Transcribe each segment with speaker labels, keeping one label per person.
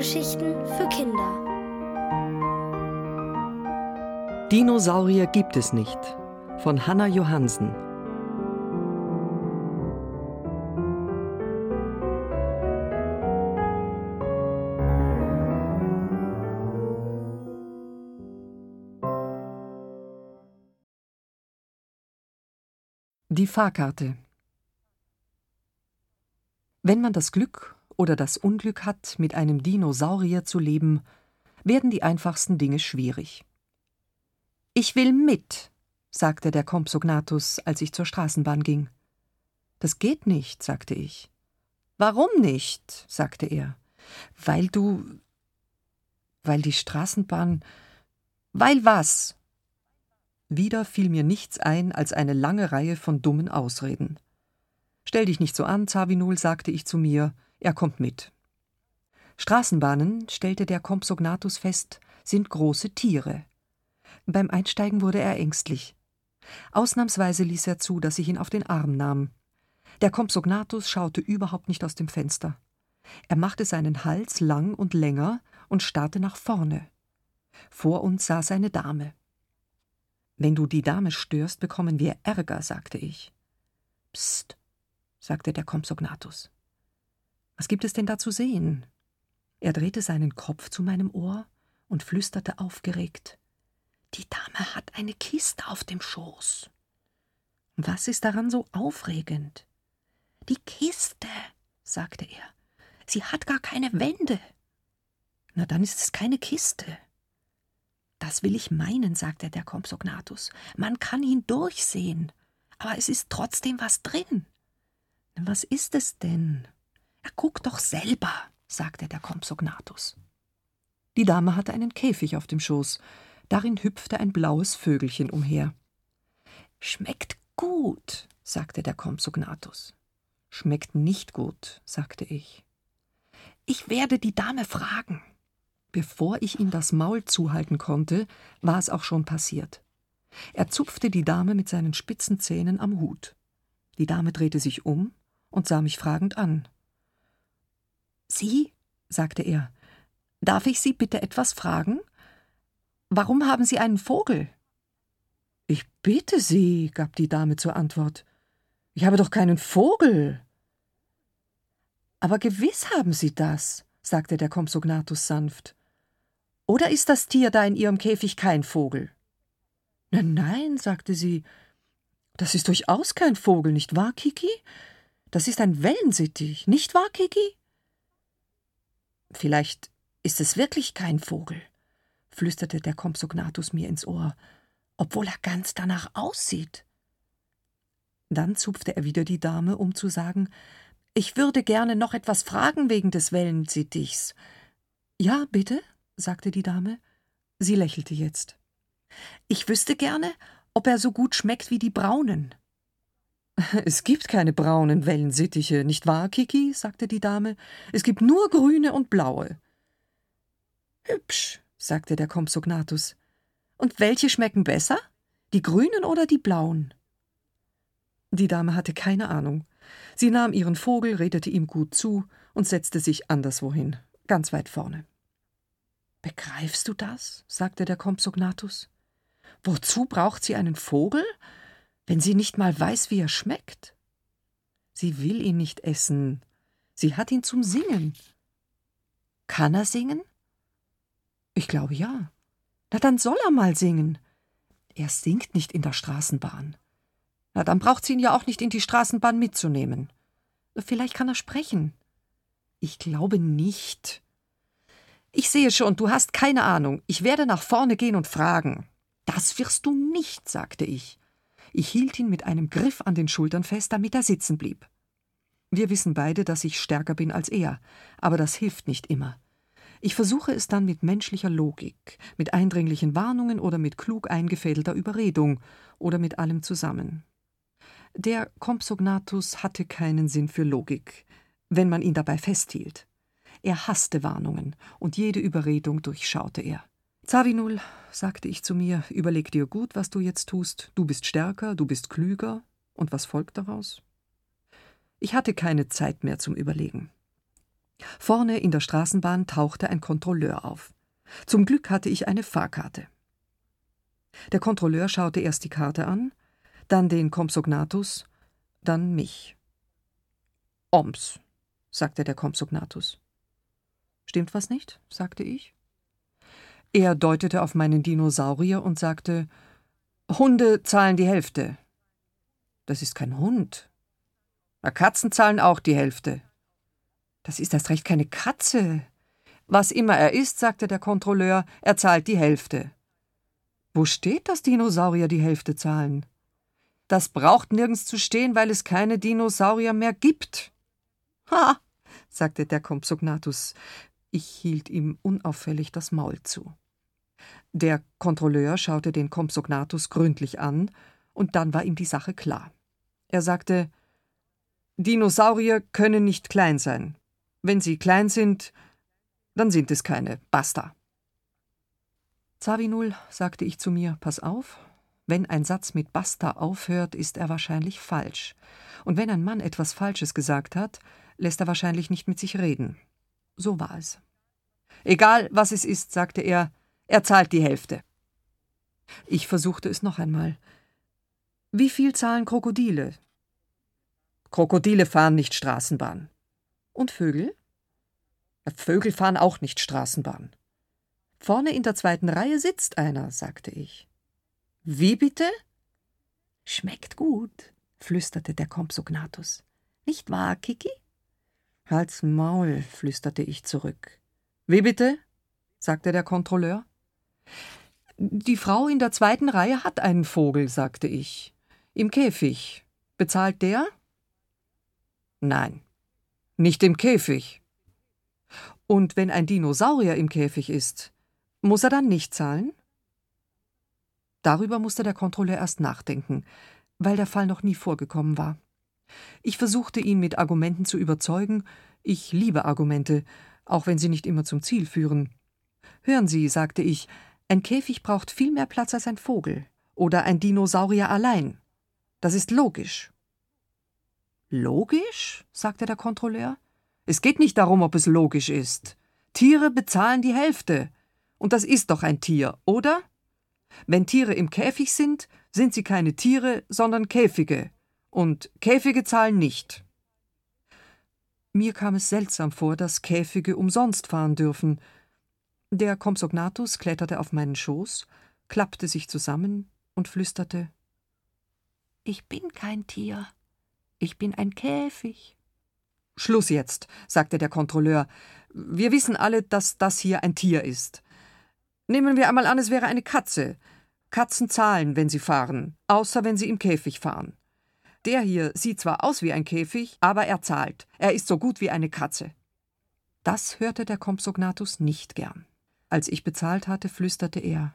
Speaker 1: Hörgeschichten für Kinder.
Speaker 2: Dinosaurier gibt es nicht von Hanna Johansen. Die Fahrkarte Wenn man das Glück oder das Unglück hat, mit einem Dinosaurier zu leben, werden die einfachsten Dinge schwierig. Ich will mit, sagte der Compsognathus, als ich zur Straßenbahn ging. Das geht nicht, sagte ich. Warum nicht? sagte er. Weil du. weil die Straßenbahn. Weil was? Wieder fiel mir nichts ein als eine lange Reihe von dummen Ausreden. Stell dich nicht so an, Zavinul, sagte ich zu mir, er kommt mit. Straßenbahnen, stellte der Compsognathus fest, sind große Tiere. Beim Einsteigen wurde er ängstlich. Ausnahmsweise ließ er zu, dass ich ihn auf den Arm nahm. Der Compsognathus schaute überhaupt nicht aus dem Fenster. Er machte seinen Hals lang und länger und starrte nach vorne. Vor uns saß eine Dame. Wenn du die Dame störst, bekommen wir Ärger, sagte ich. Psst, sagte der Compsognathus. Was gibt es denn da zu sehen? Er drehte seinen Kopf zu meinem Ohr und flüsterte aufgeregt. Die Dame hat eine Kiste auf dem Schoß. Was ist daran so aufregend? Die Kiste, sagte er. Sie hat gar keine Wände. Na, dann ist es keine Kiste. Das will ich meinen, sagte der Compsognathus. Man kann ihn durchsehen, aber es ist trotzdem was drin. Was ist es denn? Er guckt doch selber, sagte der Compsognathus. Die Dame hatte einen Käfig auf dem Schoß. Darin hüpfte ein blaues Vögelchen umher. Schmeckt gut, sagte der Compsognathus. Schmeckt nicht gut, sagte ich. Ich werde die Dame fragen. Bevor ich ihm das Maul zuhalten konnte, war es auch schon passiert. Er zupfte die Dame mit seinen spitzen Zähnen am Hut. Die Dame drehte sich um und sah mich fragend an. Sie, sagte er, darf ich Sie bitte etwas fragen? Warum haben Sie einen Vogel? Ich bitte Sie, gab die Dame zur Antwort. Ich habe doch keinen Vogel. Aber gewiss haben Sie das, sagte der Compsognathus sanft. Oder ist das Tier da in Ihrem Käfig kein Vogel? Nein, nein, sagte sie, das ist durchaus kein Vogel, nicht wahr, Kiki? Das ist ein Wellensittich, nicht wahr, Kiki? Vielleicht ist es wirklich kein Vogel, flüsterte der Compsognathus mir ins Ohr, obwohl er ganz danach aussieht. Dann zupfte er wieder die Dame, um zu sagen, ich würde gerne noch etwas fragen wegen des Wellensittichs. Ja, bitte, sagte die Dame. Sie lächelte jetzt. Ich wüsste gerne, ob er so gut schmeckt wie die braunen. Es gibt keine braunen Wellensittiche, nicht wahr, Kiki? sagte die Dame. Es gibt nur grüne und blaue. Hübsch, sagte der Compsognathus. Und welche schmecken besser? Die grünen oder die blauen? Die Dame hatte keine Ahnung. Sie nahm ihren Vogel, redete ihm gut zu und setzte sich anderswohin, ganz weit vorne. Begreifst du das? sagte der Compsognathus. Wozu braucht sie einen Vogel? Wenn sie nicht mal weiß, wie er schmeckt? Sie will ihn nicht essen. Sie hat ihn zum Singen. Kann er singen? Ich glaube ja. Na, dann soll er mal singen. Er singt nicht in der Straßenbahn. Na, dann braucht sie ihn ja auch nicht in die Straßenbahn mitzunehmen. Vielleicht kann er sprechen. Ich glaube nicht. Ich sehe schon, du hast keine Ahnung. Ich werde nach vorne gehen und fragen. Das wirst du nicht, sagte ich. Ich hielt ihn mit einem Griff an den Schultern fest, damit er sitzen blieb. Wir wissen beide, dass ich stärker bin als er, aber das hilft nicht immer. Ich versuche es dann mit menschlicher Logik, mit eindringlichen Warnungen oder mit klug eingefädelter Überredung oder mit allem zusammen. Der Compsognathus hatte keinen Sinn für Logik, wenn man ihn dabei festhielt. Er hasste Warnungen, und jede Überredung durchschaute er. Zavinul, sagte ich zu mir, überleg dir gut, was du jetzt tust. Du bist stärker, du bist klüger. Und was folgt daraus? Ich hatte keine Zeit mehr zum Überlegen. Vorne in der Straßenbahn tauchte ein Kontrolleur auf. Zum Glück hatte ich eine Fahrkarte. Der Kontrolleur schaute erst die Karte an, dann den Compsognathus, dann mich. Oms, sagte der Compsognathus. Stimmt was nicht? sagte ich. Er deutete auf meinen Dinosaurier und sagte Hunde zahlen die Hälfte. Das ist kein Hund. Na, Katzen zahlen auch die Hälfte. Das ist erst recht keine Katze. Was immer er ist, sagte der Kontrolleur, er zahlt die Hälfte. Wo steht, dass Dinosaurier die Hälfte zahlen? Das braucht nirgends zu stehen, weil es keine Dinosaurier mehr gibt. Ha, sagte der Compsognathus. Ich hielt ihm unauffällig das Maul zu. Der Kontrolleur schaute den Compsognathus gründlich an, und dann war ihm die Sache klar. Er sagte Dinosaurier können nicht klein sein. Wenn sie klein sind, dann sind es keine. Basta. Zavinul, sagte ich zu mir, pass auf, wenn ein Satz mit Basta aufhört, ist er wahrscheinlich falsch. Und wenn ein Mann etwas Falsches gesagt hat, lässt er wahrscheinlich nicht mit sich reden. So war es. Egal, was es ist, sagte er, er zahlt die Hälfte. Ich versuchte es noch einmal. Wie viel zahlen Krokodile? Krokodile fahren nicht Straßenbahn. Und Vögel? Vögel fahren auch nicht Straßenbahn. Vorne in der zweiten Reihe sitzt einer, sagte ich. Wie bitte? Schmeckt gut, flüsterte der Compsognathus. Nicht wahr, Kiki? Halt's Maul, flüsterte ich zurück. Wie bitte? sagte der Kontrolleur. Die Frau in der zweiten Reihe hat einen Vogel, sagte ich. Im Käfig. Bezahlt der? Nein, nicht im Käfig. Und wenn ein Dinosaurier im Käfig ist, muss er dann nicht zahlen? Darüber musste der Kontrolleur erst nachdenken, weil der Fall noch nie vorgekommen war. Ich versuchte ihn mit Argumenten zu überzeugen, ich liebe Argumente, auch wenn sie nicht immer zum Ziel führen. Hören Sie, sagte ich, ein Käfig braucht viel mehr Platz als ein Vogel oder ein Dinosaurier allein. Das ist logisch. Logisch? sagte der Kontrolleur. Es geht nicht darum, ob es logisch ist. Tiere bezahlen die Hälfte. Und das ist doch ein Tier, oder? Wenn Tiere im Käfig sind, sind sie keine Tiere, sondern Käfige. Und Käfige zahlen nicht. Mir kam es seltsam vor, dass Käfige umsonst fahren dürfen. Der Compsognathus kletterte auf meinen Schoß, klappte sich zusammen und flüsterte Ich bin kein Tier, ich bin ein Käfig. Schluss jetzt, sagte der Kontrolleur. Wir wissen alle, dass das hier ein Tier ist. Nehmen wir einmal an, es wäre eine Katze. Katzen zahlen, wenn sie fahren, außer wenn sie im Käfig fahren. Der hier sieht zwar aus wie ein Käfig, aber er zahlt. Er ist so gut wie eine Katze. Das hörte der Compsognathus nicht gern. Als ich bezahlt hatte, flüsterte er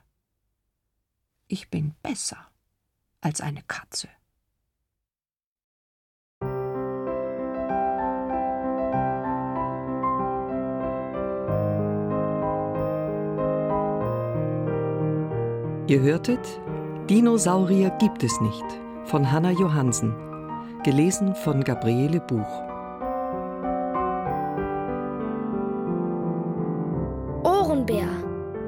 Speaker 2: Ich bin besser als eine Katze. Ihr hörtet Dinosaurier gibt es nicht von Hanna Johansen, gelesen von Gabriele Buch.